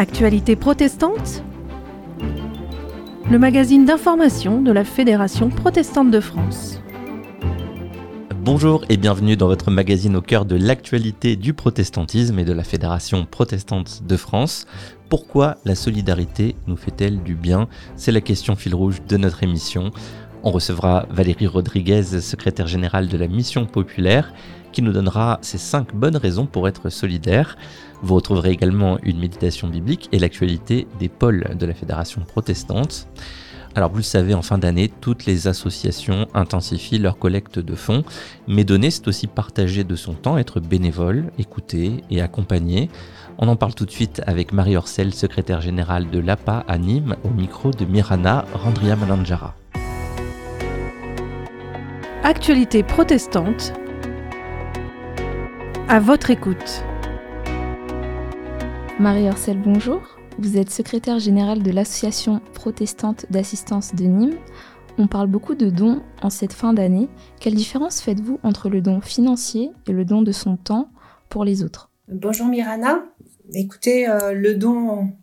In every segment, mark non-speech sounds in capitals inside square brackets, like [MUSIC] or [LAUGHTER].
Actualité protestante Le magazine d'information de la Fédération protestante de France. Bonjour et bienvenue dans votre magazine au cœur de l'actualité du protestantisme et de la Fédération protestante de France. Pourquoi la solidarité nous fait-elle du bien? C'est la question fil rouge de notre émission. On recevra Valérie Rodriguez, secrétaire générale de la Mission populaire, qui nous donnera ses 5 bonnes raisons pour être solidaire. Vous retrouverez également une méditation biblique et l'actualité des pôles de la Fédération protestante. Alors vous le savez, en fin d'année, toutes les associations intensifient leur collecte de fonds, mais donner, c'est aussi partager de son temps, être bénévole, écouter et accompagner. On en parle tout de suite avec Marie Orcel, secrétaire générale de l'APA à Nîmes, au micro de Mirana Randria Malanjara. Actualité protestante. À votre écoute. Marie Orcel, bonjour. Vous êtes secrétaire générale de l'Association protestante d'assistance de Nîmes. On parle beaucoup de dons en cette fin d'année. Quelle différence faites-vous entre le don financier et le don de son temps pour les autres? Bonjour Mirana. Écoutez, euh, le don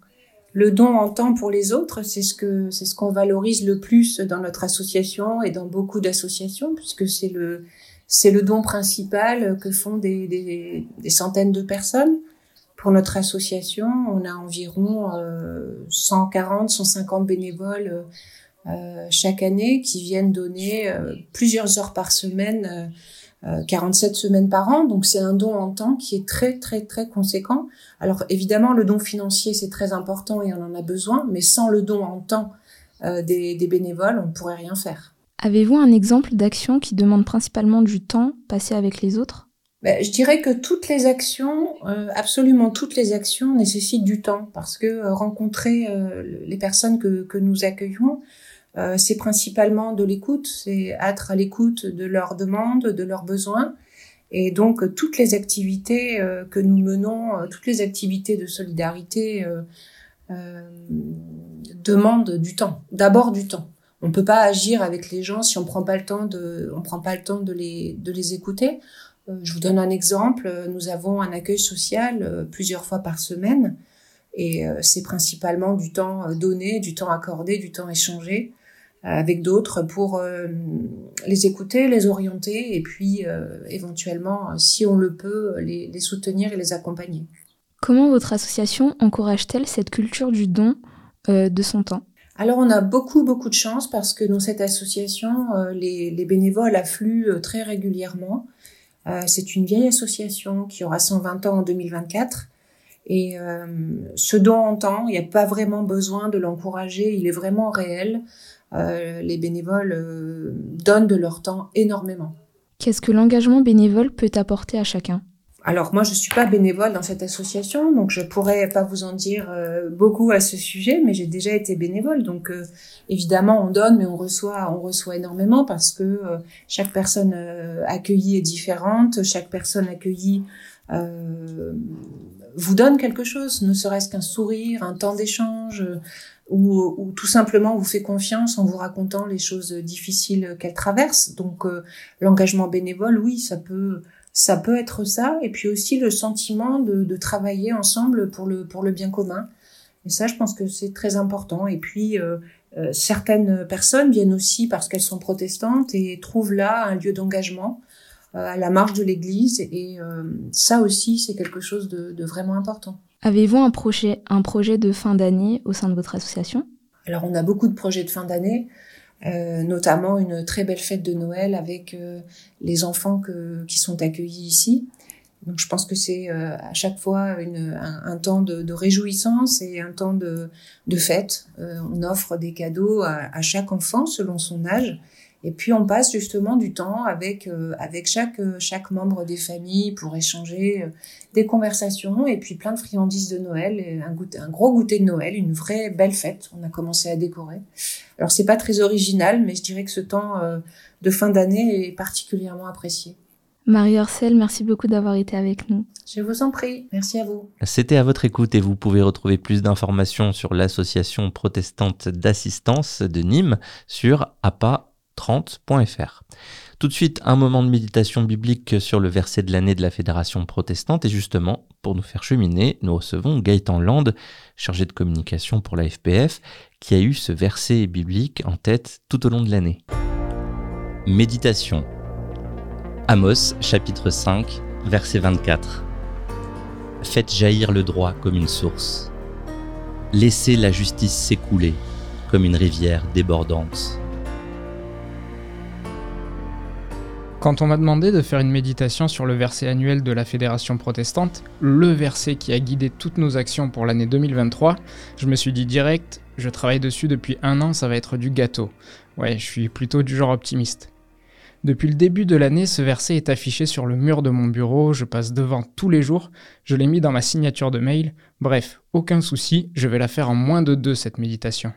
le don en temps pour les autres, c'est ce que c'est ce qu'on valorise le plus dans notre association et dans beaucoup d'associations, puisque c'est le c'est le don principal que font des, des, des, centaines de personnes. Pour notre association, on a environ euh, 140, 150 bénévoles euh, chaque année qui viennent donner euh, plusieurs heures par semaine 47 euh, semaines par an, donc c'est un don en temps qui est très très très conséquent. Alors évidemment, le don financier c'est très important et on en a besoin, mais sans le don en temps euh, des, des, bénévoles, on ne pourrait rien faire. Avez-vous un exemple d'action qui demande principalement du temps passé avec les autres? Ben, Je dirais que toutes les actions, euh, absolument toutes les actions nécessitent du temps parce que euh, rencontrer les personnes que, que nous accueillons, euh, c'est principalement de l'écoute, c'est être à l'écoute de leurs demandes, de leurs besoins. Et donc toutes les activités euh, que nous menons, euh, toutes les activités de solidarité demandent du temps. D'abord du temps. On peut pas agir avec les gens si on prend pas le temps de, on prend pas le temps de les, de les écouter. je vous donne un exemple. Nous avons un accueil social plusieurs fois par semaine. Et c'est principalement du temps donné, du temps accordé, du temps échangé avec d'autres pour euh, les écouter, les orienter et puis euh, éventuellement, si on le peut, les, les, soutenir et les accompagner. Comment votre association encourage-t-elle cette culture du don euh, de son temps? Alors on a beaucoup beaucoup de chance parce que dans cette association, les, les, bénévoles affluent très régulièrement. c'est une vieille association qui aura 120 ans en 2024. Et ce don en temps, il n'y a pas vraiment besoin de l'encourager, il est vraiment réel. Euh, les bénévoles euh, donnent de leur temps énormément. Qu'est-ce que l'engagement bénévole peut apporter à chacun? Alors moi je suis pas bénévole dans cette association, donc je pourrais pas vous en dire euh, beaucoup à ce sujet, mais j'ai déjà été bénévole, donc évidemment on donne, mais on reçoit, on reçoit énormément parce que chaque personne accueillie est différente, chaque personne accueillie vous donne quelque chose, ne serait-ce qu'un sourire, un temps d'échange, ou, ou, tout simplement vous fait confiance en vous racontant les choses difficiles qu'elle traverse. Donc euh, l'engagement bénévole, oui, ça peut ça peut être ça, et puis aussi le sentiment de, de, travailler ensemble pour le pour le bien commun. Et ça, je pense que c'est très important. Et puis euh, euh certaines personnes viennent aussi parce qu'elles sont protestantes et trouvent là un lieu d'engagement euh, à la marge de l'Église. Et ça aussi, c'est quelque chose de, de vraiment important. Avez-vous un projet, un projet de fin d'année au sein de votre association? Alors on a beaucoup de projets de fin d'année, euh, notamment une très belle fête de Noël avec euh, les enfants qui sont accueillis ici. Donc je pense que c'est euh, à chaque fois un, temps de, réjouissance et un temps de, fête. On offre des cadeaux à, chaque enfant selon son âge. Et puis on passe justement du temps avec euh, avec chaque euh, chaque membre des familles pour échanger euh, des conversations et puis plein de friandises de Noël, un goûter, un gros goûter de Noël, une vraie belle fête. On a commencé à décorer. Alors c'est pas très original, mais je dirais que ce temps de fin d'année est particulièrement apprécié. Marie Orcel, merci beaucoup d'avoir été avec nous. Je vous en prie, merci à vous. C'était à votre écoute et vous pouvez retrouver plus d'informations sur l'association protestante d'assistance de Nîmes sur APA 30.fr. Tout de suite, un moment de méditation biblique sur le verset de l'année de la Fédération protestante. Et justement, pour nous faire cheminer, nous recevons Gaëtan Land, chargé de communication pour la FPF, qui a eu ce verset biblique en tête tout au long de l'année. Méditation. Amos, chapitre 5, verset 24. Faites jaillir le droit comme une source. Laissez la justice s'écouler comme une rivière débordante. Quand on m'a demandé de faire une méditation sur le verset annuel de la Fédération protestante, le verset qui a guidé toutes nos actions pour l'année 2023, je me suis dit direct, je travaille dessus depuis un an, ça va être du gâteau. Ouais, je suis plutôt du genre optimiste. Depuis le début de l'année, ce verset est affiché sur le mur de mon bureau, je passe devant tous les jours, je l'ai mis dans ma signature de mail, bref, aucun souci, je vais la faire en moins de deux cette méditation.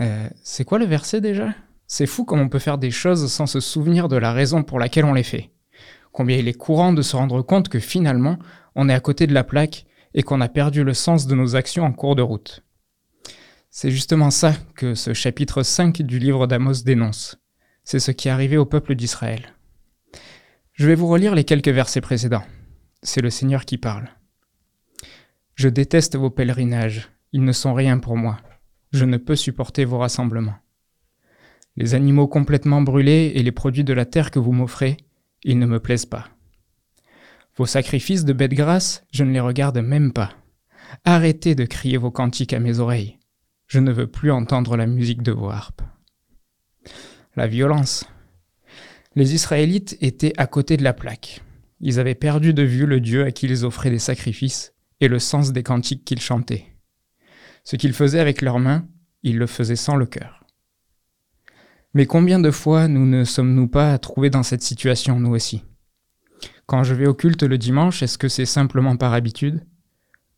Euh, c'est quoi le verset déjà? C'est fou comme on peut faire des choses sans se souvenir de la raison pour laquelle on les fait. Combien il est courant de se rendre compte que finalement, on est à côté de la plaque et qu'on a perdu le sens de nos actions en cours de route. C'est justement ça que ce chapitre 5 du livre d'Amos dénonce. C'est ce qui est arrivé au peuple d'Israël. Je vais vous relire les quelques versets précédents. C'est le Seigneur qui parle. Je déteste vos pèlerinages, ils ne sont rien pour moi. Je ne peux supporter vos rassemblements. Les animaux complètement brûlés et les produits de la terre que vous m'offrez, ils ne me plaisent pas. Vos sacrifices de bêtes grasses, je ne les regarde même pas. Arrêtez de crier vos cantiques à mes oreilles. Je ne veux plus entendre la musique de vos harpes. La violence. Les Israélites étaient à côté de la plaque. Ils avaient perdu de vue le Dieu à qui ils offraient des sacrifices et le sens des cantiques qu'ils chantaient. Ce qu'ils faisaient avec leurs mains, ils le faisaient sans le cœur. Mais combien de fois nous ne sommes-nous pas trouvés dans cette situation, nous aussi? Quand je vais au culte le dimanche, est-ce que c'est simplement par habitude?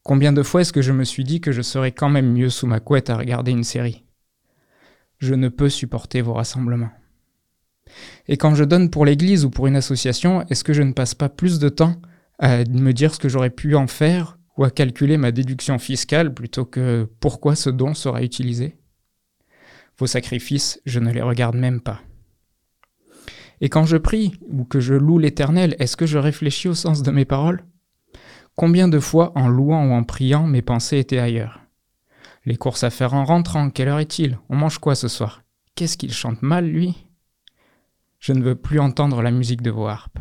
Combien de fois est-ce que je me suis dit que je serais quand même mieux sous ma couette à regarder une série? Je ne peux supporter vos rassemblements. Et quand je donne pour l'église ou pour une association, est-ce que je ne passe pas plus de temps à me dire ce que j'aurais pu en faire ou à calculer ma déduction fiscale plutôt que pourquoi ce don sera utilisé? Vos sacrifices, je ne les regarde même pas. Et quand je prie ou que je loue l'Éternel, est-ce que je réfléchis au sens de mes paroles? Combien de fois en louant ou en priant mes pensées étaient ailleurs? Les courses à faire en rentrant, quelle heure est-il? On mange quoi ce soir? Qu'est-ce qu'il chante mal, lui? Je ne veux plus entendre la musique de vos harpes.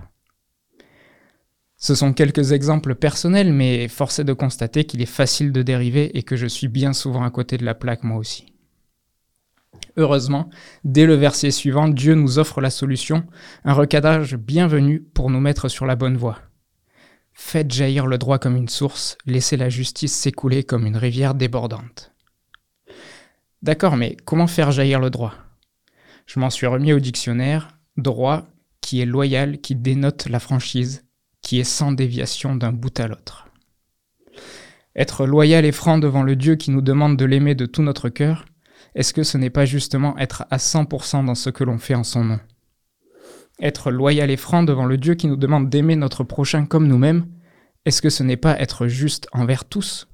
Ce sont quelques exemples personnels, mais force est de constater qu'il est facile de dériver et que je suis bien souvent à côté de la plaque moi aussi. Heureusement, dès le verset suivant, Dieu nous offre la solution, un recadrage bienvenu pour nous mettre sur la bonne voie. Faites jaillir le droit comme une source, laissez la justice s'écouler comme une rivière débordante. D'accord, mais comment faire jaillir le droit? Je m'en suis remis au dictionnaire, droit qui est loyal, qui dénote la franchise, qui est sans déviation d'un bout à l'autre. Être loyal et franc devant le Dieu qui nous demande de l'aimer de tout notre cœur, est-ce que ce n'est pas justement être à 100% dans ce que l'on fait en son nom? Être loyal et franc devant le Dieu qui nous demande d'aimer notre prochain comme nous-mêmes, est-ce que ce n'est pas être juste envers tous?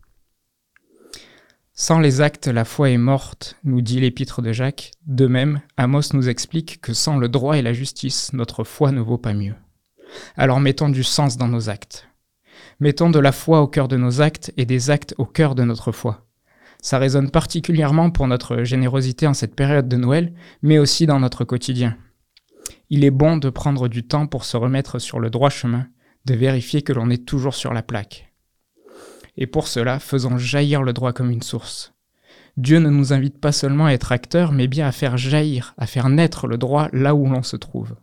Sans les actes, la foi est morte, nous dit l'épître de Jacques. De même, Amos nous explique que sans le droit et la justice, notre foi ne vaut pas mieux. Alors mettons du sens dans nos actes. Mettons de la foi au cœur de nos actes et des actes au cœur de notre foi. Ça résonne particulièrement pour notre générosité en cette période de Noël, mais aussi dans notre quotidien. Il est bon de prendre du temps pour se remettre sur le droit chemin, de vérifier que l'on est toujours sur la plaque. Et pour cela, faisons jaillir le droit comme une source. Dieu ne nous invite pas seulement à être acteurs, mais bien à faire jaillir, à faire naître le droit là où l'on se trouve.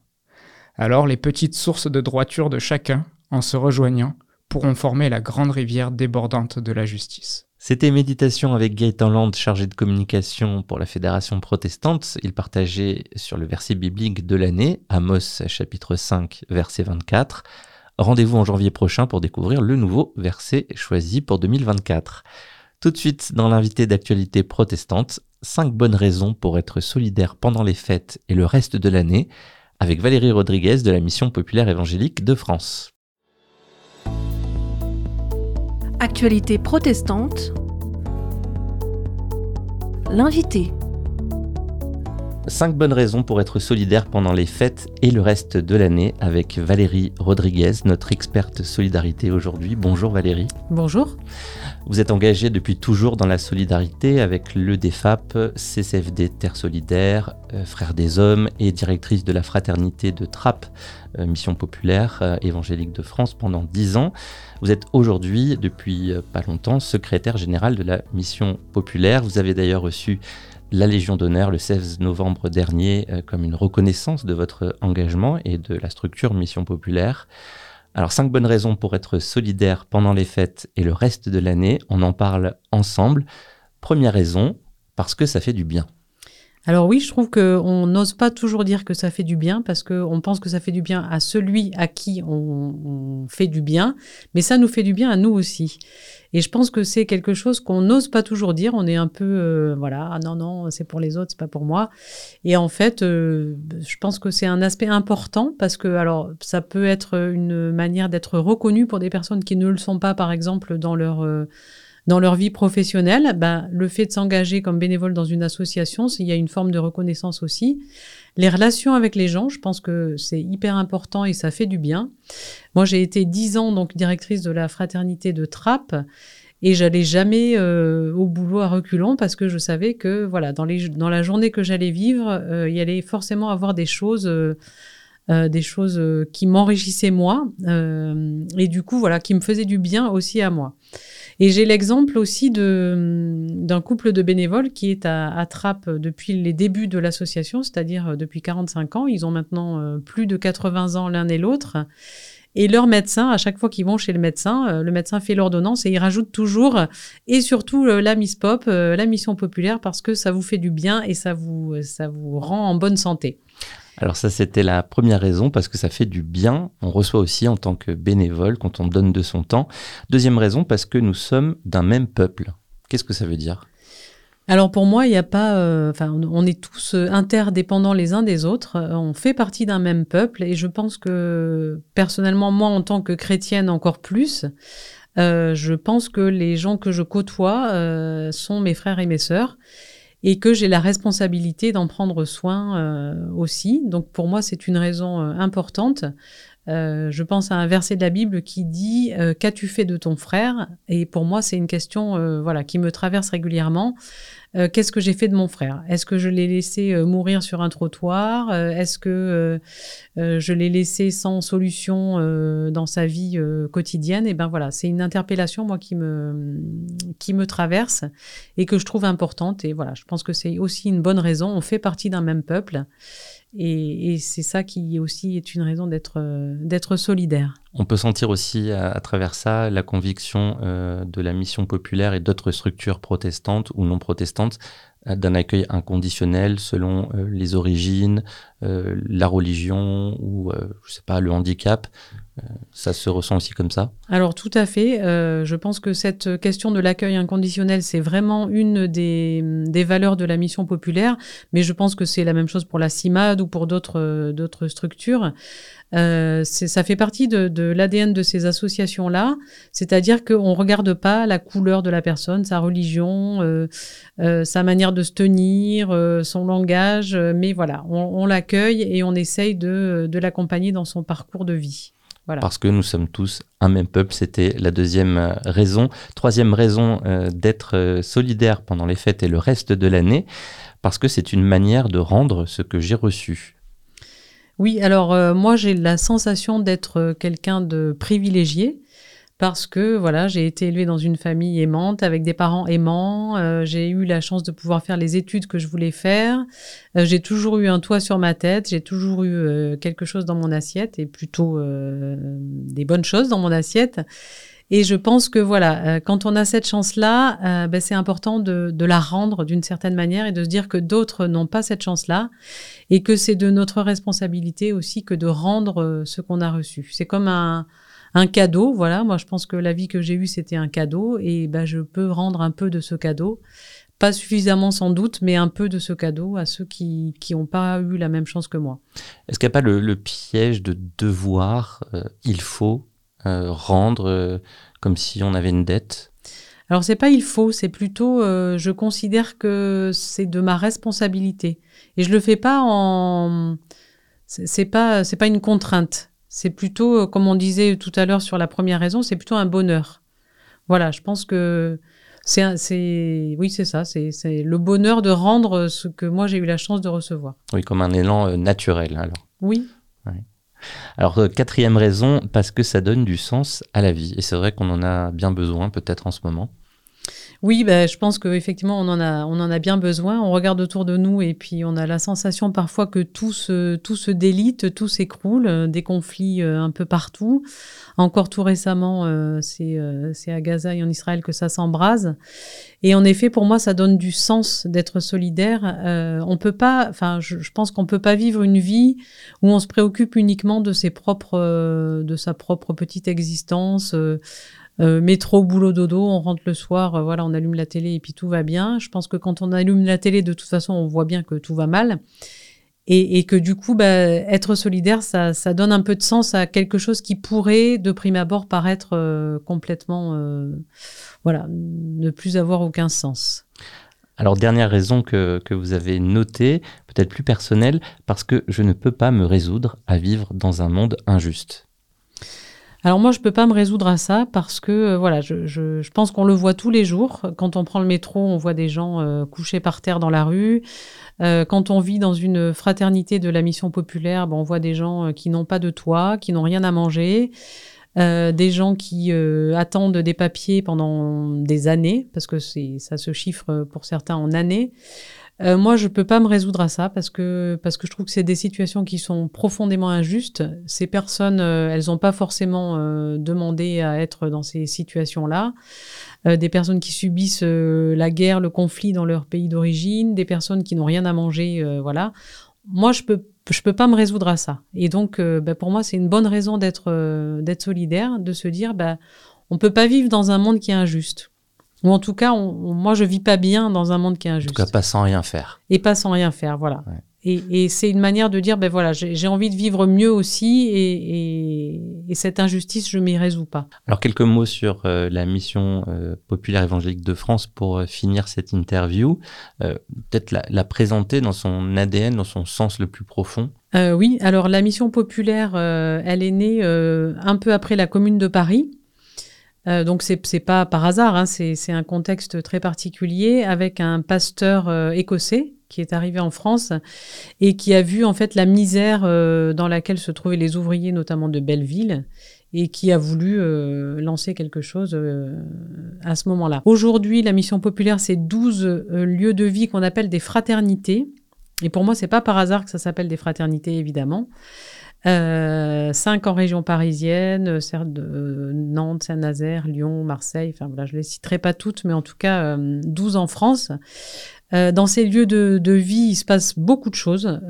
Alors les petites sources de droiture de chacun, en se rejoignant, pourront former la grande rivière débordante de la justice. C'était Méditation avec Gaëtan Land, chargé de communication pour la Fédération protestante. Il partageait sur le verset biblique de l'année, Amos chapitre 5, verset 24. Rendez-vous en janvier prochain pour découvrir le nouveau verset choisi pour 2024. Tout de suite, dans l'invité d'actualité protestante, 5 bonnes raisons pour être solidaire pendant les fêtes et le reste de l'année, avec Valérie Rodriguez de la Mission populaire évangélique de France. Actualité protestante. L'invité. 5 bonnes raisons pour être solidaire pendant les fêtes et le reste de l'année avec Valérie Rodriguez, notre experte solidarité aujourd'hui. Bonjour Valérie. Bonjour. Vous êtes engagée depuis toujours dans la solidarité avec le DEFAP, CCFD Terre Solidaire, euh, Frères des Hommes et directrice de la fraternité de Trappes, euh, Mission Populaire euh, Évangélique de France pendant 10 ans. Vous êtes aujourd'hui, depuis pas longtemps, secrétaire général de la Mission Populaire. Vous avez d'ailleurs reçu la Légion d'honneur le 16 novembre dernier euh, comme une reconnaissance de votre engagement et de la structure Mission Populaire. Alors, cinq bonnes raisons pour être solidaire pendant les fêtes et le reste de l'année. On en parle ensemble. Première raison, parce que ça fait du bien. Alors oui, je trouve qu'on n'ose pas toujours dire que ça fait du bien parce qu'on pense que ça fait du bien à celui à qui on, fait du bien, mais ça nous fait du bien à nous aussi. Et je pense que c'est quelque chose qu'on n'ose pas toujours dire. On est un peu, euh, voilà, ah non, non, c'est pour les autres, c'est pas pour moi. Et en fait, euh, je pense que c'est un aspect important parce que, alors, ça peut être une manière d'être reconnu pour des personnes qui ne le sont pas, par exemple, dans leur... Euh, dans leur vie professionnelle, ben, le fait de s'engager comme bénévole dans une association, il y a une forme de reconnaissance aussi. Les relations avec les gens, je pense que c'est hyper important et ça fait du bien. Moi, j'ai été dix ans donc directrice de la fraternité de Trappes et j'allais jamais euh, au boulot à reculons parce que je savais que voilà dans, les, dans la journée que j'allais vivre, euh, il y allait forcément avoir des choses. Euh, des choses qui m'enrichissaient moi et du coup voilà qui me faisaient du bien aussi à moi. Et j'ai l'exemple aussi d'un couple de bénévoles qui est à, à Trappes depuis les débuts de l'association, c'est-à-dire euh, depuis 45 ans. Ils ont maintenant euh, plus de 80 ans l'un et l'autre. Et leur médecin, à chaque fois qu'ils vont chez le médecin, euh, le médecin fait l'ordonnance et il rajoute toujours, et surtout la Miss Pop, la mission populaire, parce que ça vous fait du bien et ça vous, ça vous rend en bonne santé. Alors ça, c'était la première raison, parce que ça fait du bien. On reçoit aussi en tant que bénévole quand on donne de son temps. Deuxième raison, parce que nous sommes d'un même peuple. Qu'est-ce que ça veut dire? Alors pour moi, il n'y a pas, euh, enfin, on est tous euh, interdépendants les uns des autres. Euh, on fait partie d'un même peuple, et je pense que personnellement, moi, en tant que chrétienne, encore plus, je pense que les gens que je côtoie sont mes frères et mes sœurs et que j'ai la responsabilité d'en prendre soin euh, aussi. Donc pour moi, c'est une raison euh, importante. Euh, je pense à un verset de la Bible qui dit Qu'as-tu fait de ton frère? Et pour moi, c'est une question voilà, qui me traverse régulièrement. Euh, qu'est-ce que j'ai fait de mon frère? Est-ce que je l'ai laissé euh, mourir sur un trottoir? Euh, Est-ce que je l'ai laissé sans solution dans sa vie quotidienne? Et eh ben voilà, c'est une interpellation moi qui me qui me traverse et que je trouve importante. Et voilà, je pense que c'est aussi une bonne raison. On fait partie d'un même peuple. Et, c'est ça qui aussi est une raison d'être d'être solidaire. On peut sentir aussi à, travers ça la conviction euh, de la mission populaire et d'autres structures protestantes ou non protestantes euh, d'un accueil inconditionnel selon euh, les origines, la religion ou je sais pas le handicap. Ça se ressent aussi comme ça Alors tout à fait. je pense que cette question de l'accueil inconditionnel, c'est vraiment une des, valeurs de la mission populaire, mais je pense que c'est la même chose pour la CIMAD ou pour d'autres d'autres structures. Euh, ça fait partie de, l'ADN de ces associations-là, c'est-à-dire qu'on ne regarde pas la couleur de la personne, sa religion, euh, euh, sa manière de se tenir, euh, son langage, euh, mais voilà, on, l'accueille et on essaye de l'accompagner dans son parcours de vie. Voilà. Parce que nous sommes tous un même peuple, c'était la deuxième raison. Troisième raison d'être solidaire pendant les fêtes et le reste de l'année, parce que c'est une manière de rendre ce que j'ai reçu. Oui, alors euh, moi j'ai la sensation d'être euh, quelqu'un de privilégié parce que voilà, j'ai été élevée dans une famille aimante avec des parents aimants, euh, j'ai eu la chance de pouvoir faire les études que je voulais faire, j'ai toujours eu un toit sur ma tête, j'ai toujours eu quelque chose dans mon assiette et plutôt des bonnes choses dans mon assiette. Et je pense que voilà, quand on a cette chance-là, ben, c'est important de, de, la rendre d'une certaine manière et de se dire que d'autres n'ont pas cette chance-là et que c'est de notre responsabilité aussi que de rendre euh, ce qu'on a reçu. C'est comme un, un cadeau, voilà. Moi, je pense que la vie que j'ai eue, c'était un cadeau, et ben, je peux rendre un peu de ce cadeau. Pas suffisamment sans doute, mais un peu de ce cadeau à ceux qui n'ont pas eu la même chance que moi. Est-ce qu'il n'y a pas le, piège de devoir, euh, il faut euh, rendre comme si on avait une dette? Alors c'est pas il faut, c'est plutôt euh, je considère que c'est de ma responsabilité et je le fais pas en c'est pas c'est pas une contrainte. C'est plutôt euh, comme on disait tout à l'heure sur la première raison, c'est plutôt un bonheur. Voilà, je pense que c'est c'est oui c'est ça, c'est le bonheur de rendre ce que moi j'ai eu la chance de recevoir. Oui, comme un élan euh, naturel alors. Oui. Alors, euh, quatrième raison, parce que ça donne du sens à la vie. Et c'est vrai qu'on en a bien besoin, peut-être en ce moment. Oui, ben, je pense qu'effectivement, on, en a, on en a bien besoin. On regarde autour de nous et puis on a la sensation parfois que tout se, tout se délite, tout s'écroule, euh, des conflits euh, un peu partout. Encore tout récemment, euh, c'est à Gaza et en Israël que ça s'embrase. Et en effet, pour moi, ça donne du sens d'être solidaire. on peut pas, enfin, je, je pense qu'on peut pas vivre une vie où on se préoccupe uniquement de ses propres, de sa propre petite existence. Euh, métro, boulot, dodo, on rentre le soir, euh, voilà, on allume la télé et puis tout va bien. Je pense que quand on allume la télé, de toute façon, on voit bien que tout va mal. Et, que du coup, bah, être solidaire, ça, donne un peu de sens à quelque chose qui pourrait, de prime abord, paraître euh, complètement, voilà, ne plus avoir aucun sens. Alors, dernière raison que, que vous avez notée, peut-être plus personnelle, parce que je ne peux pas me résoudre à vivre dans un monde injuste. Alors moi, je peux pas me résoudre à ça parce que euh, voilà, je, je, pense qu'on le voit tous les jours. Quand on prend le métro, on voit des gens euh, couchés par terre dans la rue. Euh, quand on vit dans une fraternité de la mission populaire, ben, on voit des gens qui n'ont pas de toit, qui n'ont rien à manger. des gens qui attendent des papiers pendant des années, parce que ça se chiffre pour certains en années. Euh, moi, je peux pas me résoudre à ça parce que parce que je trouve que c'est des situations qui sont profondément injustes. Ces personnes, euh, elles n'ont pas forcément euh, demandé à être dans ces situations-là. des personnes qui subissent la guerre, le conflit dans leur pays d'origine, des personnes qui n'ont rien à manger, voilà. Moi, je peux je peux pas me résoudre à ça. Et donc, bah, pour moi, c'est une bonne raison d'être d'être solidaire, de se dire, bah, on peut pas vivre dans un monde qui est injuste. Ou en tout cas, moi, je vis pas bien dans un monde qui est injuste. En tout cas, pas sans rien faire. Et pas sans rien faire, voilà. Et, c'est une manière de dire, ben voilà, j'ai envie de vivre mieux aussi, et, cette injustice, je m'y résous pas. Alors quelques mots sur euh, la mission euh, populaire évangélique de France pour euh, finir cette interview. Peut-être la, la, présenter dans son ADN, dans son sens le plus profond. oui, alors la mission populaire, elle est née un peu après la Commune de Paris. Euh, donc c'est c'est pas par hasard, hein, c'est un contexte très particulier avec un pasteur euh, écossais qui est arrivé en France et qui a vu en fait la misère euh, dans laquelle se trouvaient les ouvriers, notamment de Belleville, et qui a voulu lancer quelque chose à ce moment-là. Aujourd'hui, la mission populaire, c'est 12 lieux de vie qu'on appelle des fraternités. Et pour moi, c'est pas par hasard que ça s'appelle des fraternités, évidemment. Euh, cinq en région parisienne, euh, euh, Nantes, Saint-Nazaire, Lyon, Marseille, enfin voilà, je les citerai pas toutes, mais en tout cas 12 en France. dans ces lieux de, vie, il se passe beaucoup de choses.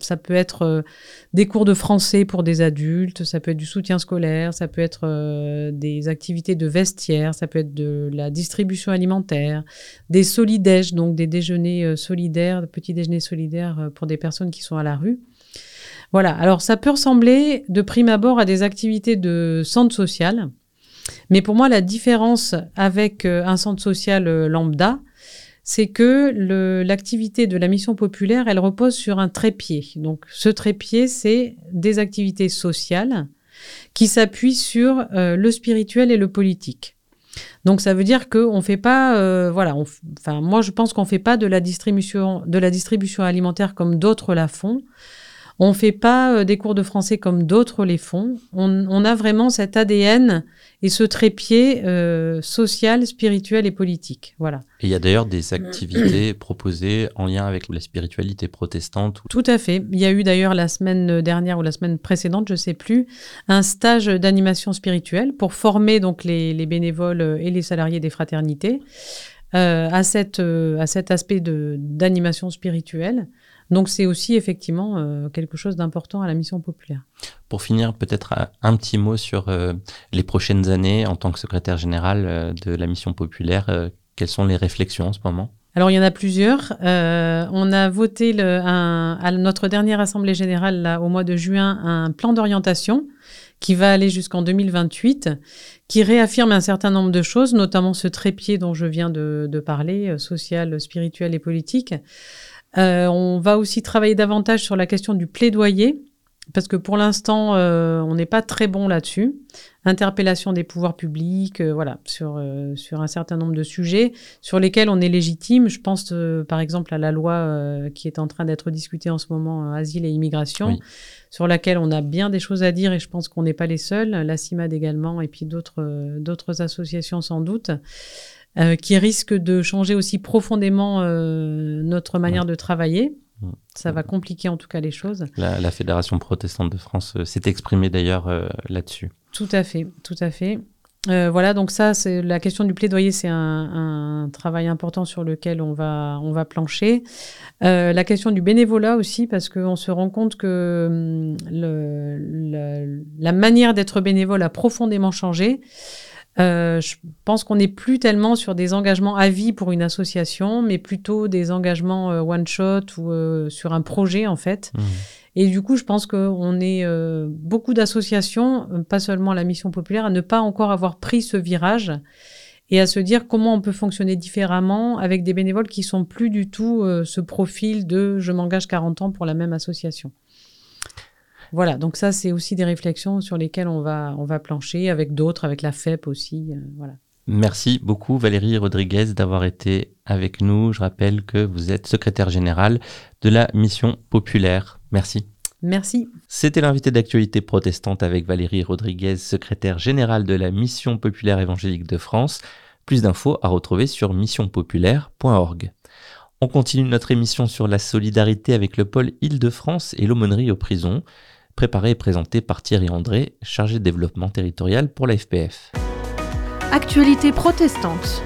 ça peut être des cours de français pour des adultes, ça peut être du soutien scolaire, ça peut être des activités de vestiaire, ça peut être de la distribution alimentaire, des solidèges, donc des déjeuners solidaires, petits déjeuners solidaires pour des personnes qui sont à la rue. Voilà, alors ça peut ressembler de prime abord à des activités de centre social, mais pour moi la différence avec euh, un centre social euh, lambda, c'est que l'activité de la mission populaire, elle repose sur un trépied. Donc ce trépied, c'est des activités sociales qui s'appuient sur euh, le spirituel et le politique. Donc ça veut dire qu'on fait pas, voilà, enfin moi je pense qu'on fait pas de la distribution alimentaire comme d'autres la font. On ne fait pas euh, des cours de français comme d'autres les font. On, a vraiment cet ADN et ce trépied euh, social, spirituel et politique. Voilà. Et il y a d'ailleurs des activités [CLEARS THROAT] proposées en lien avec la spiritualité protestante. Tout à fait. Il y a eu d'ailleurs la semaine dernière ou la semaine précédente, je ne sais plus, un stage d'animation spirituelle pour former donc les, bénévoles et les salariés des fraternités euh, à, cette, à cet aspect d'animation spirituelle. Donc c'est aussi effectivement euh, quelque chose d'important à la mission populaire. Pour finir, peut-être euh, un petit mot sur euh, les prochaines années en tant que secrétaire général de la mission populaire. quelles sont les réflexions en ce moment? Alors il y en a plusieurs. on a voté le, à notre dernière assemblée générale là, au mois de juin un plan d'orientation qui va aller jusqu'en 2028, qui réaffirme un certain nombre de choses, notamment ce trépied dont je viens de, de parler, social, spirituel et politique. Euh, on va aussi travailler davantage sur la question du plaidoyer, parce que pour l'instant, euh, on n'est pas très bon là-dessus. Interpellation des pouvoirs publics, euh, voilà, sur, euh, sur un certain nombre de sujets sur lesquels on est légitime. Je pense par exemple à la loi qui est en train d'être discutée en ce moment, Asile et Immigration, sur laquelle on a bien des choses à dire et je pense qu'on n'est pas les seuls, la CIMAD également, et puis d'autres d'autres associations sans doute. Qui risquent de changer aussi profondément notre manière de travailler. Ça va compliquer en tout cas les choses. La, Fédération protestante de France euh, s'est exprimée d'ailleurs euh, là-dessus. Tout à fait, tout à fait. Euh, voilà, donc ça, c'est la question du plaidoyer, c'est un, travail important sur lequel on va, on va plancher. la question du bénévolat aussi, parce qu'on se rend compte que hum, le, la manière d'être bénévole a profondément changé. Euh, je pense qu'on n'est plus tellement sur des engagements à vie pour une association, mais plutôt des engagements euh, one shot ou euh, sur un projet en fait. Mmh. Et du coup, je pense qu'on est beaucoup d'associations, pas seulement la mission populaire, à ne pas encore avoir pris ce virage et à se dire comment on peut fonctionner différemment avec des bénévoles qui sont plus du tout ce profil de je m'engage 40 ans pour la même association. Voilà, donc ça, c'est aussi des réflexions sur lesquelles on va, on va plancher avec d'autres, avec la FEP aussi. Euh, voilà. Merci beaucoup Valérie Rodriguez d'avoir été avec nous. Je rappelle que vous êtes secrétaire générale de la Mission Populaire. Merci. Merci. C'était l'invité d'actualité protestante avec Valérie Rodriguez, secrétaire générale de la Mission Populaire Évangélique de France. Plus d'infos à retrouver sur missionpopulaire.org. On continue notre émission sur la solidarité avec le pôle Île-de-France et l'aumônerie aux prisons préparé et présenté par Thierry André, chargé de développement territorial pour la FPF. Actualité protestante.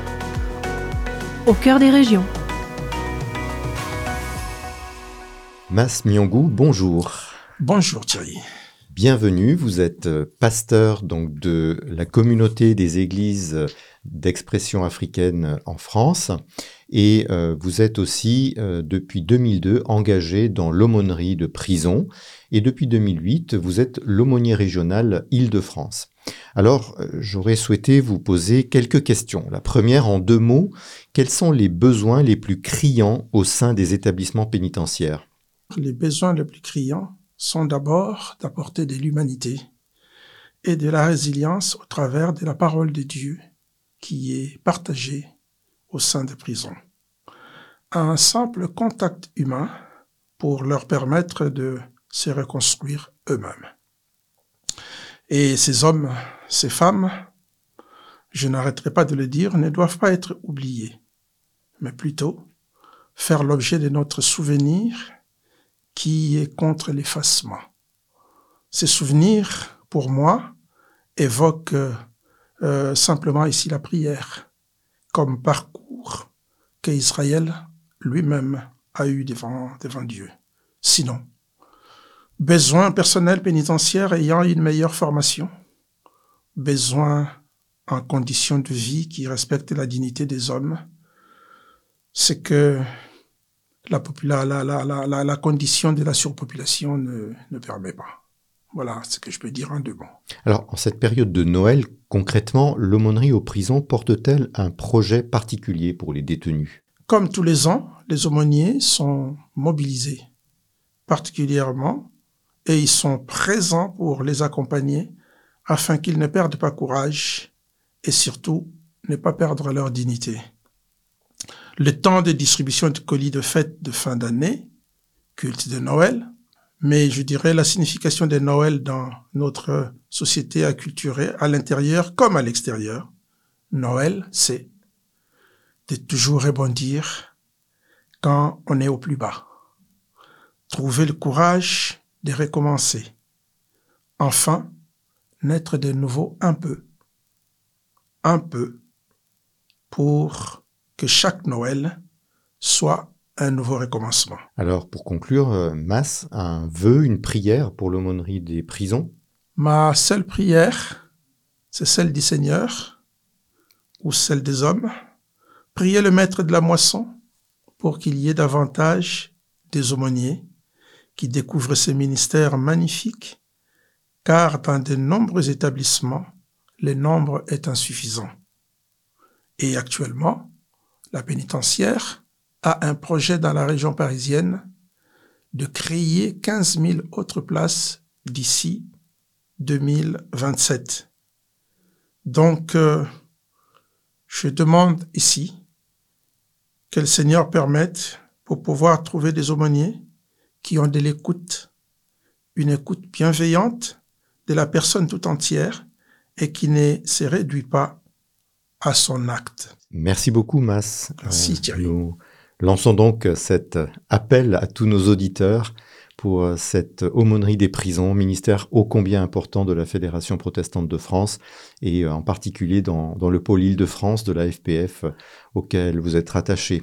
Au cœur des régions. Mas Myongou, bonjour. Bonjour Thierry. Bienvenue, vous êtes euh, pasteur donc de la communauté des églises d'expression africaine en France et euh, vous êtes aussi euh, depuis 2002 engagé dans l'aumônerie de prison et depuis 2008 vous êtes l'aumônier régional Île-de-France. Alors euh, j'aurais souhaité vous poser quelques questions. La première en deux mots, quels sont les besoins les plus criants au sein des établissements pénitentiaires? Les besoins les plus criants sont d'abord d'apporter de l'humanité et de la résilience au travers de la parole de Dieu qui est partagée au sein des prisons. Un simple contact humain pour leur permettre de se reconstruire eux-mêmes. Et ces hommes, ces femmes, je n'arrêterai pas de le dire, ne doivent pas être oubliés, mais plutôt faire l'objet de notre souvenir qui est contre l'effacement. Ces souvenirs, pour moi, évoquent euh, simplement ici la prière comme parcours qu'Israël lui-même a eu devant Dieu. Sinon, besoin personnel pénitentiaire ayant une meilleure formation, besoin en conditions de vie qui respectent la dignité des hommes, c'est que la, la, la, la, condition de la surpopulation ne, ne permet pas. Voilà ce que je peux dire en deux mots. Alors, en cette période de Noël, concrètement, l'aumônerie aux prisons porte-t-elle un projet particulier pour les détenus? Comme tous les ans, les aumôniers sont mobilisés particulièrement et ils sont présents pour les accompagner afin qu'ils ne perdent pas courage et surtout ne pas perdre leur dignité. Le temps de distribution de colis de fête de fin d'année, culte de Noël, mais je dirais la signification de Noël dans notre société acculturée, à l'intérieur comme à l'extérieur. Noël, c'est de toujours rebondir quand on est au plus bas. Trouver le courage de recommencer. Enfin, naître de nouveau un peu. Un peu pour que chaque Noël soit un nouveau recommencement. Alors, pour conclure, euh, Mas, un vœu, une prière pour l'aumônerie des prisons Ma seule prière, c'est celle du Seigneur ou celle des hommes. Priez le maître de la moisson pour qu'il y ait davantage des aumôniers qui découvrent ces ministères magnifiques car dans de nombreux établissements, le nombre est insuffisant. Et actuellement, la pénitentiaire a un projet dans la région parisienne de créer 15 000 autres places d'ici 2027. Donc, euh, je demande ici que le Seigneur permette pour pouvoir trouver des aumôniers qui ont de l'écoute, une écoute bienveillante de la personne tout entière et qui ne se réduit pas à son acte. Merci beaucoup, Mas. Merci, euh, Thierry. Nous lançons donc cet appel à tous nos auditeurs pour euh, cette aumônerie des prisons, ministère ô combien important de la Fédération protestante de France et euh, en particulier dans, le pôle Île-de-France de la FPF auquel vous êtes rattaché.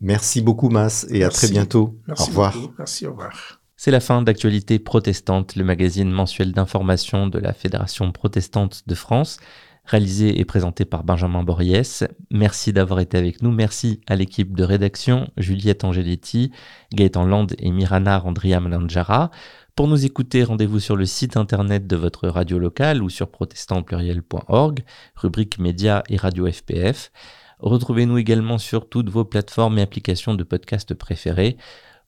Merci beaucoup, Mas, et à très bientôt. Merci au revoir. Merci, au revoir. C'est la fin d'Actualité protestante, le magazine mensuel d'information de la Fédération protestante de France, réalisé et présenté par Benjamin Boriès. Merci d'avoir été avec nous. Merci à l'équipe de rédaction, Juliette Angeletti, Gaëtan Land et Mirana Randria Malanjara. Pour nous écouter, rendez-vous sur le site internet de votre radio locale ou sur protestantpluriel.org, rubrique médias et radio FPF. Retrouvez-nous également sur toutes vos plateformes et applications de podcast préférées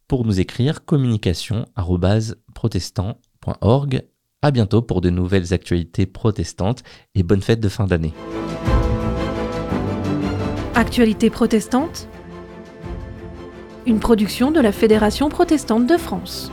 pour nous écrire communication@protestant.org. À bientôt pour de nouvelles actualités protestantes et bonne fête de fin d'année. Actualité protestante Une production de la Fédération protestante de France.